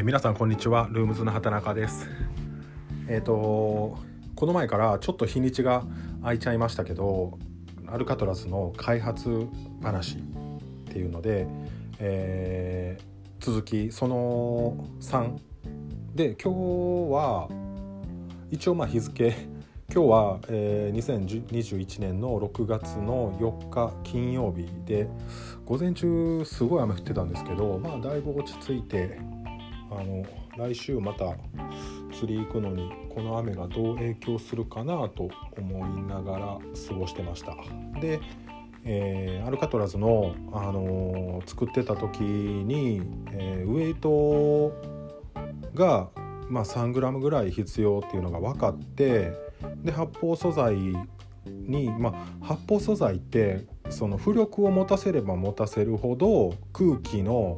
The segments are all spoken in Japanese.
えー、皆さんこんにちは。ルームズの畑中です。えっ、ー、とこの前からちょっと日にちが空いちゃいましたけどアルカトラズの開発話っていうので、えー、続きその3で今日は一応まあ日付今日は、えー、2021年の6月の4日金曜日で午前中すごい雨降ってたんですけどまあだいぶ落ち着いてあの来週また釣り行くのにこの雨がどう影響するかなと思いながら過ごしてました。で、えー、アルカトラズの、あのー、作ってた時に、えー、ウエイトが、まあ、3g ぐらい必要っていうのが分かってで発泡素材に、まあ、発泡素材ってその浮力を持たせれば持たせるほど空気の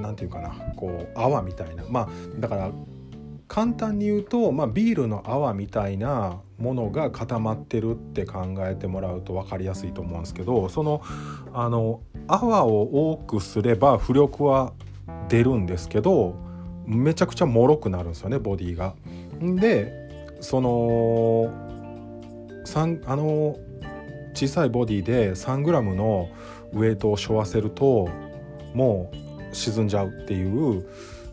何て言うかなこう泡みたいなまあだから簡単に言うと、まあ、ビールの泡みたいなものが固まってるって考えてもらうと分かりやすいと思うんですけどそのあの泡を多くすれば浮力は出るんですけどめちゃくちゃ脆くなるんですよねボディが。でそのあの小さいボディで 3g のウエイトを背負わせるともう沈んじゃうっていう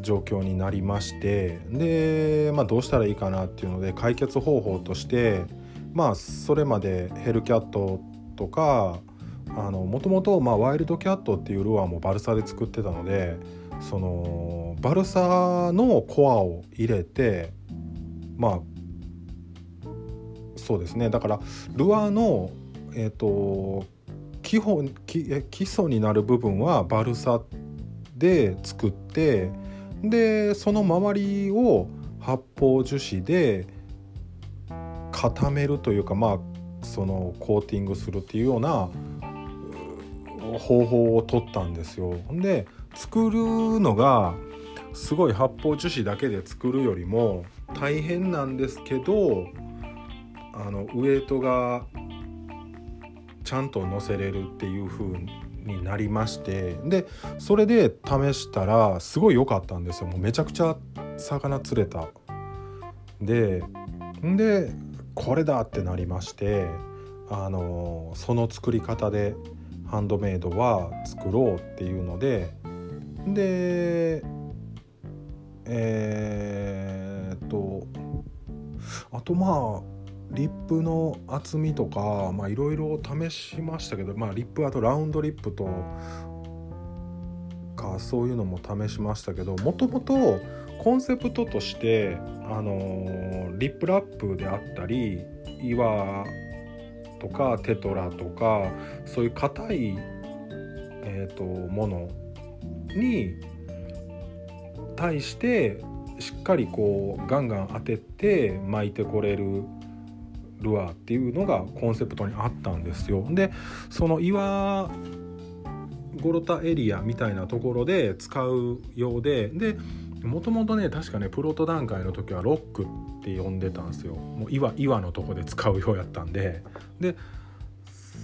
状況になりましてで、まあ、どうしたらいいかなっていうので解決方法としてまあそれまでヘルキャットとかもともとワイルドキャットっていうルアーもバルサで作ってたのでそのバルサのコアを入れてまあそうですね。だからルアーのえっ、ー、と基本基基礎になる部分はバルサってで作ってでその周りを発泡樹脂で固めるというかまあそのコーティングするっていうような方法を取ったんですよ。で作るのがすごい発泡樹脂だけで作るよりも大変なんですけどあのウエイトがちゃんと乗せれるっていう風になりましてでそれで試したらすごい良かったんですよ。もうめちゃくちゃ魚釣れた。でんでこれだってなりましてあのその作り方でハンドメイドは作ろうっていうのででえー、っとあとまあリップの厚みとかいろいろ試しましたけど、まあ、リップあとラウンドリップとかそういうのも試しましたけどもともとコンセプトとしてあのリップラップであったり岩とかテトラとかそういう硬い、えーとものに対してしっかりこうガンガン当てて巻いてこれるルアーっていうのがコンセプトにあったんですよ。でその岩ゴロタエリアみたいなところで使うようででもともとね確かねプロト段階の時はロックって呼んでたんですよもう岩岩のとこで使うようやったんでで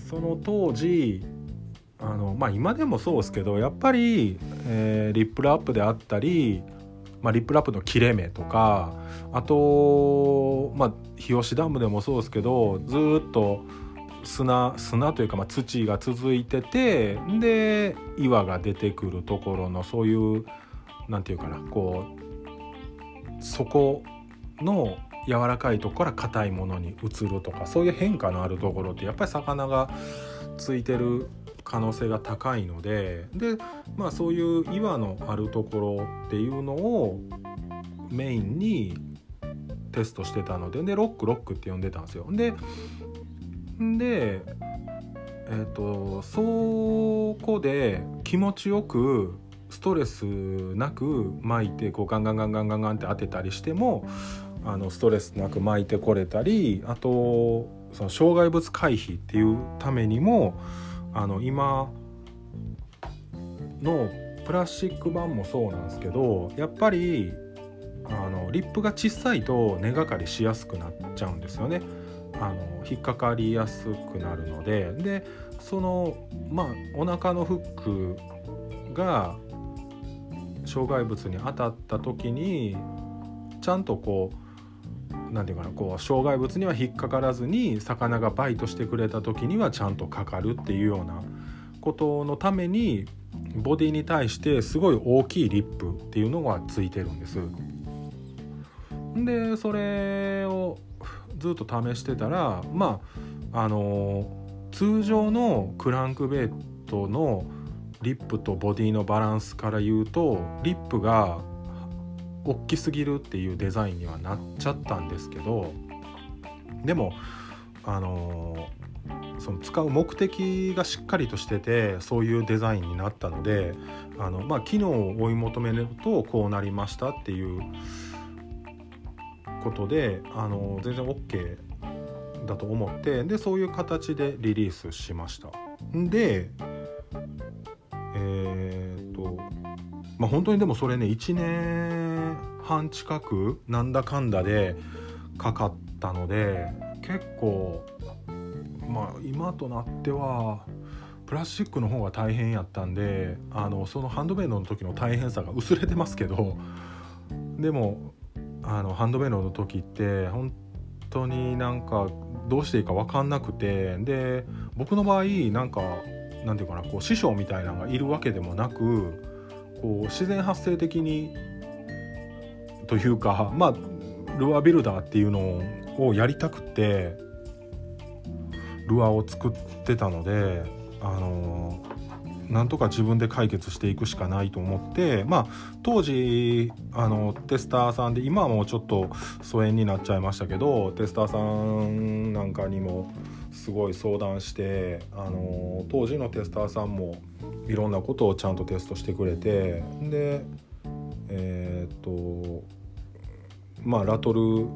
その当時あのまあ今でもそうですけどやっぱり、えー、リップラップであったりまあ、リップラップの切れ目とかあと、まあ、日吉ダムでもそうですけどずっと砂砂というか、まあ、土が続いててで岩が出てくるところのそういうなんていうかなこうそこの柔らかいとこから硬いものに移るとかそういう変化のあるところってやっぱり魚がついてる可能性が高いのでで、まあ、そういう岩のあるところっていうのをメインにテストしてたのででロックロックって呼んでたんですよ。ででえっ、ー、とそこで気持ちよくストレスなく巻いてこうガンガンガンガンガンガンって当てたりしてもあのストレスなく巻いてこれたりあとその障害物回避っていうためにもあの今のプラスチック板もそうなんですけどやっぱりあのリップが小さいと根がかりしやすくなっちゃうんですよね。あの引っかかりやすくなるのででそのまあお腹のフックが障害物に当たった時にちゃんとこう何て言うかなこう障害物には引っかからずに魚がバイトしてくれた時にはちゃんとかかるっていうようなことのためにボディに対してすごい大きいリップっていうのがついてるんです。でそれをずっと試してたらまああの通常のクランクベイトのリップとボディのバランスから言うとリップが大きすぎるっていうデザインにはなっちゃったんですけどでもあのその使う目的がしっかりとしててそういうデザインになったのであの、まあ、機能を追い求めるとこうなりましたっていうことであの全然 OK だと思ってでそういう形でリリースしました。でえー、っとまあ本当にでもそれね1年半近くなんだかんだでかかったので結構まあ今となってはプラスチックの方が大変やったんであのそのハンドメイドの時の大変さが薄れてますけどでもあのハンドメイドの時って本当になんかどうしていいか分かんなくてで僕の場合なんかなんていうかなこう師匠みたいなのがいるわけでもなくこう自然発生的にというかまあルアービルダーっていうのをやりたくてルアーを作ってたのであのなんとか自分で解決していくしかないと思ってまあ当時あのテスターさんで今はもうちょっと疎遠になっちゃいましたけどテスターさんなんかにもすごい相談してあの当時のテスターさんもいろんなことをちゃんとテストしてくれてでえー、っとまあラトル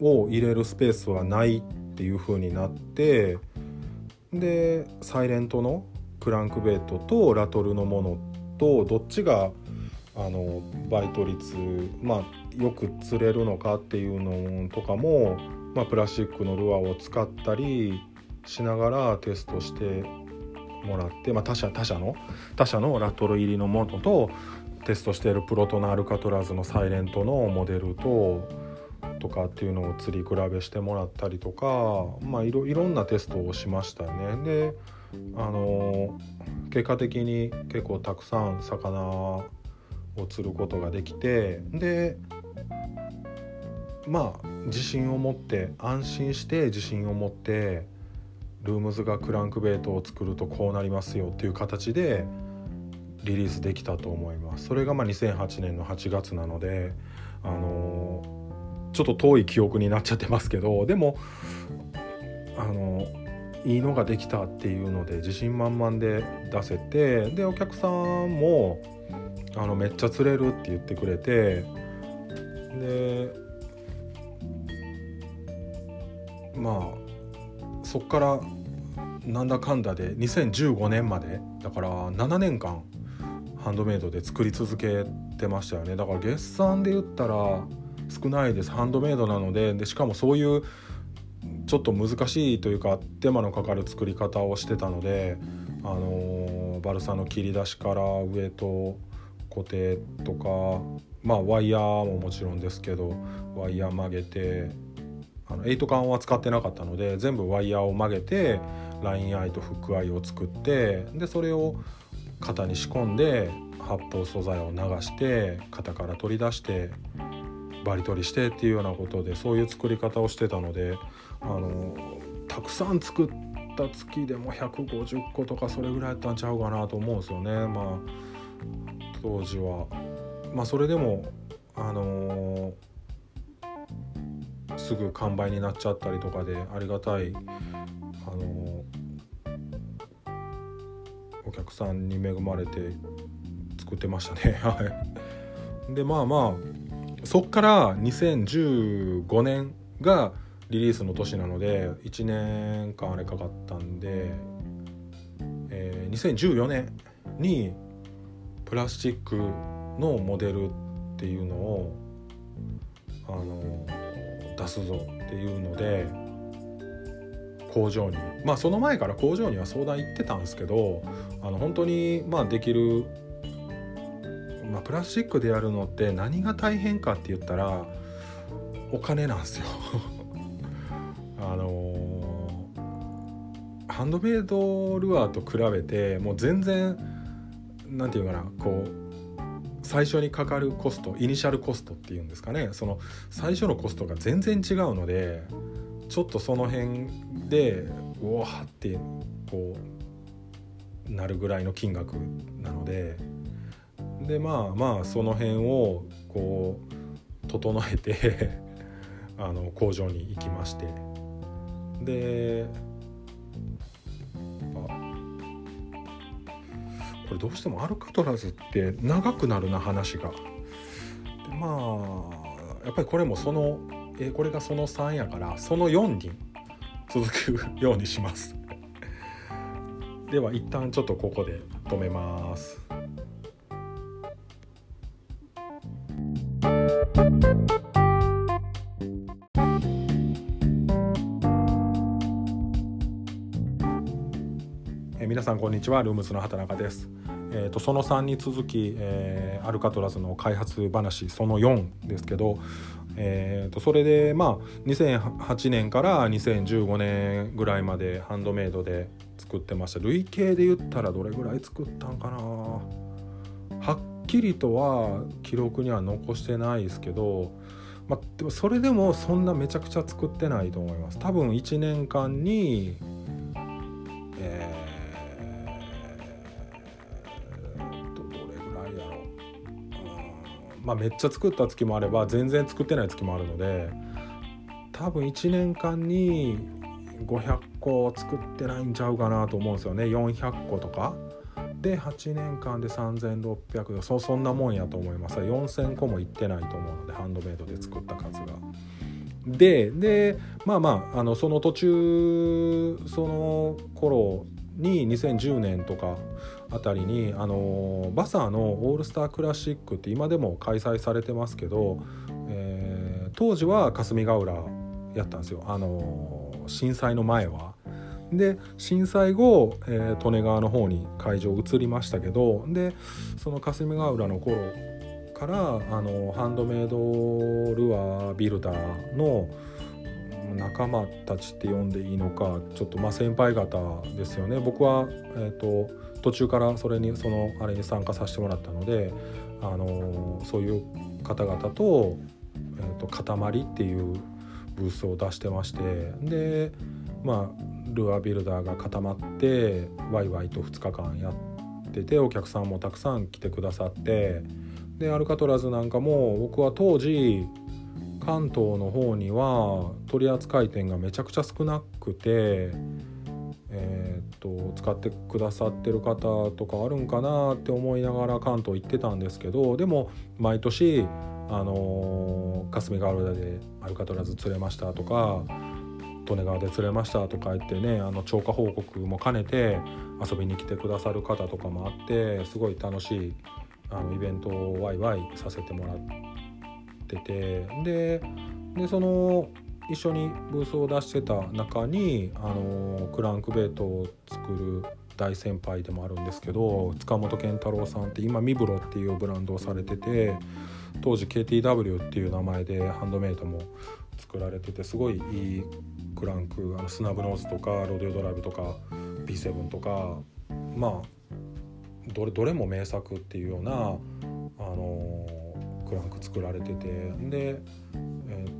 を入れるスペースはないっていう風になってでサイレントのクランクベイトとラトルのものとどっちがあのバイト率まあよく釣れるのかっていうのとかも、まあ、プラスチックのルアーを使ったりしながらテストしてもらって、まあ、他社他社の他社のラトル入りのものとテストしているプロトナアルカトラズのサイレントのモデルととかっていうのを釣り比べしてもらったりとか、まあ、いろいろんなテストをしましたね。であの結果的に結構たくさん魚を釣ることができてでまあ自信を持って安心して自信を持ってルームズがクランクベイトを作るとこうなりますよっていう形でリリースできたと思います。それがまあ2008年の8月なのであのちょっと遠い記憶になっちゃってますけどでもあのいいのができたっていうので自信満々で出せてでお客さんもあのめっちゃ釣れるって言ってくれてでまあそっからなんだかんだで2015年までだから7年間ハンドメイドで作り続けてましたよね。だから月産で言ったら少ないです。ハンドメイドなのででしかもそういうちょっと難しいというか手間のかかる作り方をしてたので、あのバルサの切り出しからウエと固定とかまあワイヤーももちろんですけどワイヤー曲げてあの8管は使ってなかったので全部ワイヤーを曲げてラインアイとフックアイを作ってでそれを型に仕込んで発泡素材を流して型から取り出してバリ取りしてっていうようなことでそういう作り方をしてたのであのたくさん作った月でも150個とかそれぐらいやったんちゃうかなと思うんですよねまあ当時は。まあそれでもあのー、すぐ完売になっちゃったりとかでありがたい、あのー、お客さんに恵まれて作ってましたね。はい、でまあまあそっから2015年がリリースの年なので1年間あれかかったんで、えー、2014年にプラスチックのモデルっていうのをあの出すぞっていうので工場に。まあその前から工場には相談行ってたんですけどあの本当にまあできるまあ、プラスチックでやるのって何が大変かって言ったらお金なんですよ。あのー、ハンドメイドルアーと比べてもう全然何て言うかなこう最初にかかるコストイニシャルコストっていうんですかね。その最初のコストが全然違うのでちょっとその辺でうわってこうなるぐらいの金額なのででまあまあその辺をこう整えて あの工場に行きましてでこれどうしてもアルカトラズって長くなるな話が。でまあやっぱりこれもそのえこれがその3やからその4に続くようにします。では一旦ちょっとここで止めます。え皆さんこんにちはルームズの畑中です。えーと、その3に続き、えー、アルカトラズの開発話その4ですけど、えーと、それでまあ2008年から2015年ぐらいまでハンドメイドで作ってました。累計で言ったらどれぐらい作ったんかな。はっきりとは記録には残してないですけど、まあ、でもそれでもそんなめちゃくちゃ作ってないと思います。多分1年間にまあ、めっちゃ作った月もあれば全然作ってない月もあるので多分1年間に500個作ってないんちゃうかなと思うんですよね400個とか。で8年間で3600そそんなもんやと思います4000個もいってないと思うのでハンドメイドで作った数が。ででまあまああのその途中その頃に2010年とかあたりにあのバサーのオールスタークラシックって今でも開催されてますけど、えー、当時は霞ヶ浦やったんですよあの震災の前は。で震災後、えー、利根川の方に会場移りましたけどでその霞ヶ浦の頃からあのハンドメイドルアービルダーの仲間たちって呼んでいいのかちょっとまあ先輩方ですよね僕は、えーと、途中からそれにそのあれに参加させてもらったので、あのー、そういう方々と,、えーと、塊っていうブースを出してましてでまあルアービルダーが固まってワイワイと2日間やっててお客さんもたくさん来てくださってでアルカトラズなんかも僕は当時関東の方には取扱店がめちゃくちゃ少なくて、と使ってくださってる方とかあるんかなって思いながら関東行ってたんですけどでも毎年あの霞ヶ浦でアルカトラズ釣れましたとか利根川で釣れましたとか言ってねあの超過報告も兼ねて遊びに来てくださる方とかもあってすごい楽しいあのイベントをワイワイさせてもらっててででその一緒にブースを出してた中にあのクランクベイトを作る大先輩でもあるんですけど塚本健太郎さんって今ミブロっていうブランドをされてて当時 KTW っていう名前でハンドメイドも作られててすごいいいクランクあのスナブノーズとかロデオドライブとか B7 とかまあどれどれも名作っていうようなあのクランク作られててで、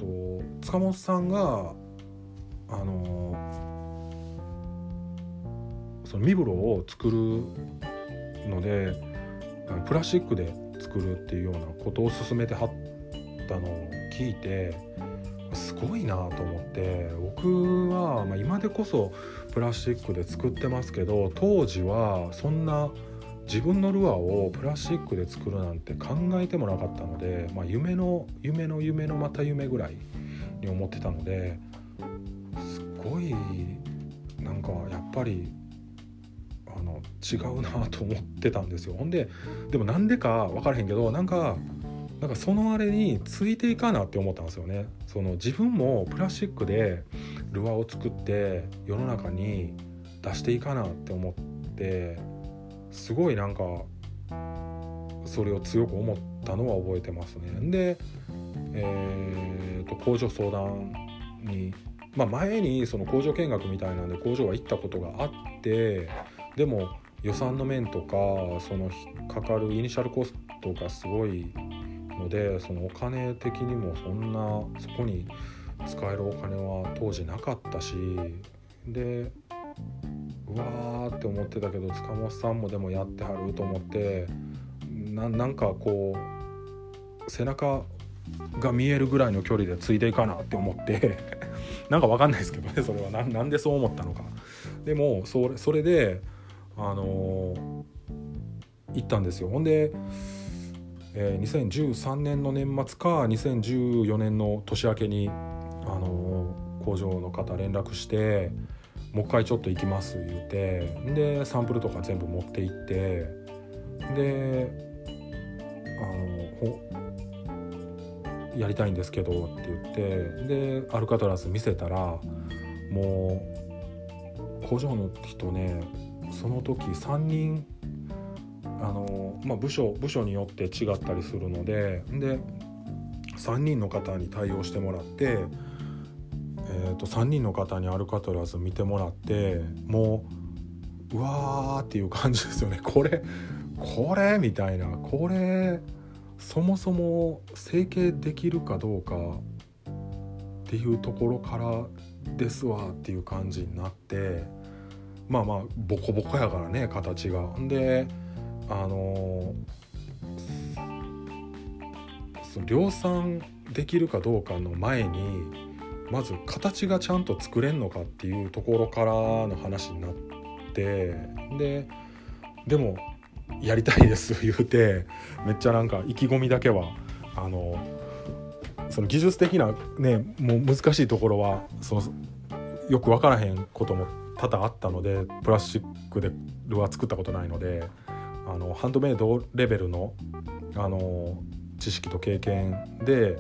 と、塚本さんがあのそのミブロを作るのでプラスチックで作るっていうようなことを進めてはったのを聞いてすごいなと思って僕は、まあ、今でこそプラスチックで作ってますけど当時はそんな。自分のルアーをプラスチックで作るなんて考えてもなかったので、まあ、夢の夢の夢のまた夢ぐらいに思ってたのですごいなんかやっぱりあの違うなと思ってたんですよ。ほんででもなんでか分からへんけどなんかなんかそのあれについていかなって思ったんですよね。その自分もプラスチックでルアーを作って世の中に出していかなって思ってすごいなんかそれを強く思ったのは覚えてますね。で、えーと、工場相談に、まあ、前にその工場見学みたいなんで工場は行ったことがあってでも予算の面とかそのかかるイニシャルコストがすごいのでそのお金的にもそんなそこに使えるお金は当時なかったしでうわーって思ってたけど塚本さんもでもやってはると思ってなんかこう背中が見えるぐらいの距離でついていかなって思って なんか分かんないですけどねそれは何でそう思ったのか。でもそれそれであのー、行ったんですよ。ほんでえー、2013年の年末か2014年の年明けに、あのー、工場の方連絡してもう一回ちょっと行きます言うてでサンプルとか全部持って行ってであのやりたいんですけどって言ってでアルカトラス見せたらもう工場の人ねその時3人あの、まあ、部署部署によって違ったりするのでで3人の方に対応してもらって、えー、と3人の方にアルカトラズ見てもらってもううわーっていう感じですよね。これこれ？みたいな。これそもそも整形できるかどうかっていうところからですわっていう感じになってまあまあボコボコやからね形が。んであのその量産できるかどうかの前にまず形がちゃんと作れんのかっていうところからの話になってででもやりたいです 言うてめっちゃなんか意気込みだけはあのその技術的なねもう難しいところはそのよく分からへんことも多々あったのでプラスチックでルアー作ったことないのであのハンドメイドレベルのあの知識と経験で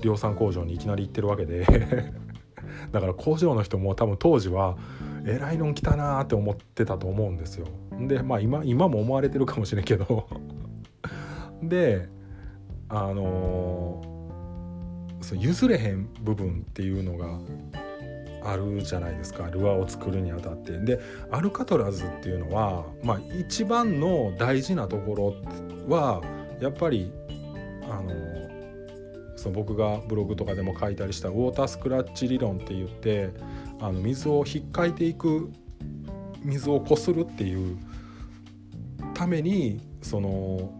量産工場にいきなり行ってるわけで。だから工場の人も多分当時はえらいのん来たなーって思ってたと思うんですよ。でまあ今今も思われてるかもしれんけど。であのー、そう譲れへん部分っていうのがあるじゃないですか。ルアーを作るにあたって。でアルカトラズっていうのは、まあ、一番の大事なところはやっぱりあのその僕がブログとかでも書いたりしたウォータースクラッチ理論って言ってあの水を引っかいていく水をこするっていうためにその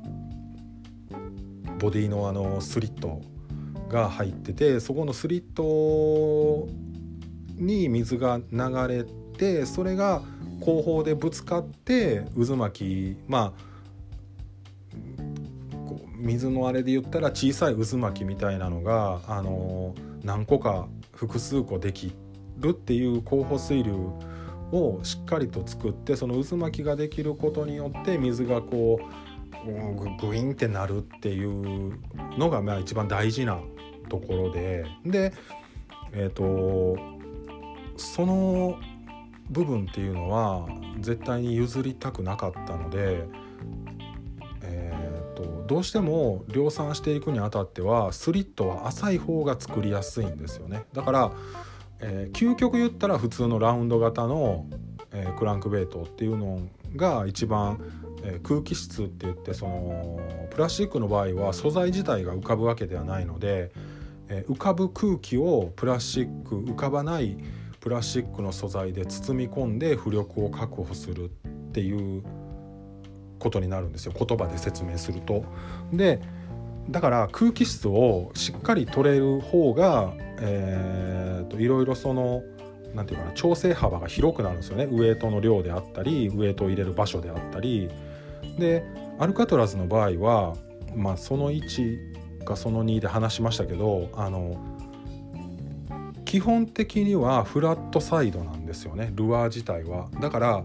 ボディのあのスリットが入っててそこのスリットに水が流れてそれが後方でぶつかって渦巻きまあ水のあれで言ったら小さい渦巻きみたいなのが、あの何個か複数個できるっていう候補水流をしっかりと作ってその渦巻きができることによって水がこうグインってなるっていうのがまあ一番大事なところで。でえっ、ー、とその部分っていうのは絶対に譲りたくなかったので、どうしても量産していくにあたってはスリットは浅い方が作りやすいんですよね。だから、えー、究極言ったら普通のラウンド型の、えー、クランクベイトっていうのが一番、えー、空気質って言ってそのプラスチックの場合は素材自体が浮かぶわけではないので、え浮かぶ空気をプラスチック浮かばないプラスチックの素材で包み込んで浮力を確保するっていうことになるんですよ。言葉で説明すると。でだから空気質をしっかり取れる方が、えーと、いろいろその何て言うかな調整幅が広くなるんですよね。ウエイトの量であったりウエイトを入れる場所であったり。でアルカトラズの場合は、まあ、その1かその2で話しましたけどあの基本的にはフラットサイドなんですよね。ルアー自体は。だから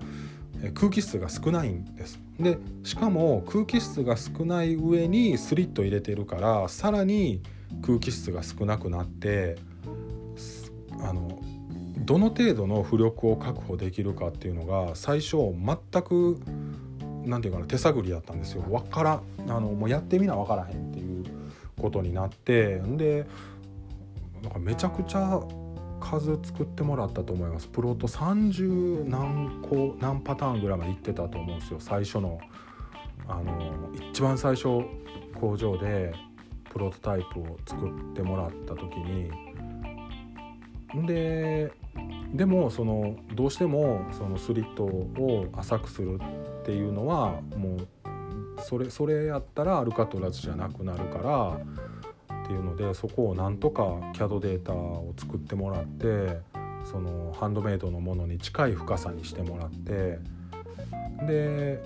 空気質が少ないんです。でしかも空気質が少ない上にスリット入れてるからさらに空気質が少なくなってあのどの程度の浮力を確保できるかっていうのが最初全くなんていうかな手探りだったんですよ。わからあのもうやってみな分からへんっていうことになってでなんかめちゃくちゃ数作ってもらったと思います。プロット30何個何パターンぐらいまでいってたと思うんですよ。最初のあの一番最初工場でプロトタイプを作ってもらった時に。ででもそのどうしてもそのスリットを浅くするっていうのはもうそれそれやったらアルカトラズじゃなくなるからっていうのでそこをなんとか CAD データを作ってもらってそのハンドメイドのものに近い深さにしてもらってで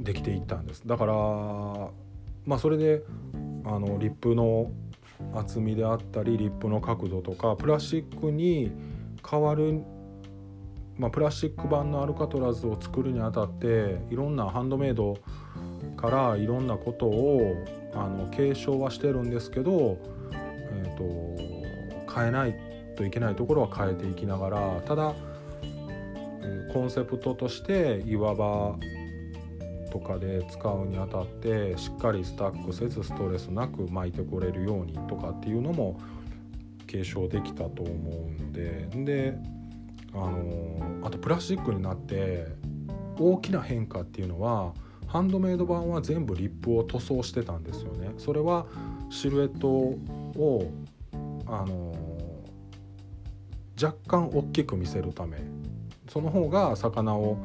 できていったんです。だからまあそれであのリップの厚みであったりリップの角度とかプラスチックに変わる、まあ、プラスチック版のアルカトラズを作るにあたっていろんなハンドメイドからいろんなことをあの継承はしてるんですけど、えーと、変えないといけないところは変えていきながらただコンセプトとして岩場とかで使うにあたってしっかりスタックせずストレスなく巻いてこれるようにとかっていうのも継承できたと思うのでであのあとプラスチックになって大きな変化っていうのはハンドメイド版は全部リップを塗装してたんですよね。それはシルエットをあの若干大きく見せるためその方が魚を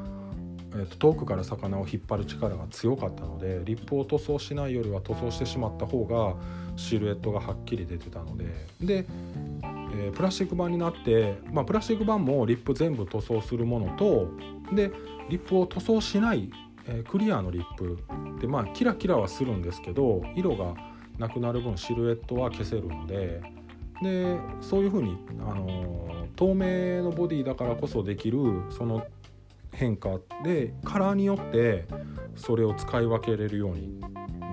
えーと、遠くから魚を引っ張る力が強かったのでリップを塗装しないよりは塗装してしまった方がシルエットがはっきり出てたのでで、えー、プラスチック板になって、まあ、プラスチック板もリップ全部塗装するものとでリップを塗装しない、えー、クリアのリップでまあキラキラはするんですけど色がなくなる分シルエットは消せるのででそういうふうに、あのー、透明のボディだからこそできるその変化でカラーによってそれを使い分けれるように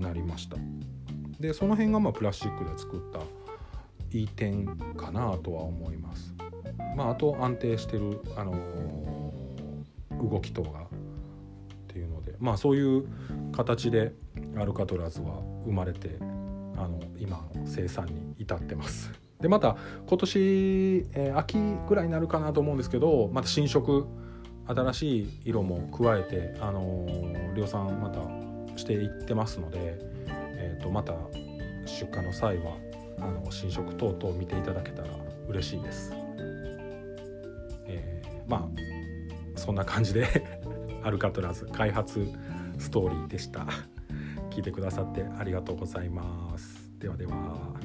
なりました。でその辺がまあプラスチックで作ったいい点かなとは思います。まああと安定してる、あのー、動き等がっていうのでまあそういう形でアルカトラズは生まれてあの今生産に至ってますでまた今年、えー、秋ぐらいになるかなと思うんですけどまた新色新しい色も加えて、あのー、量産またしていってますので、えー、とまた出荷の際はあの新色等々見ていただけたら嬉しいです。えー、まあそんな感じでアルカトラズ開発ストーリーでした。聞いてくださってありがとうございます。ではでは。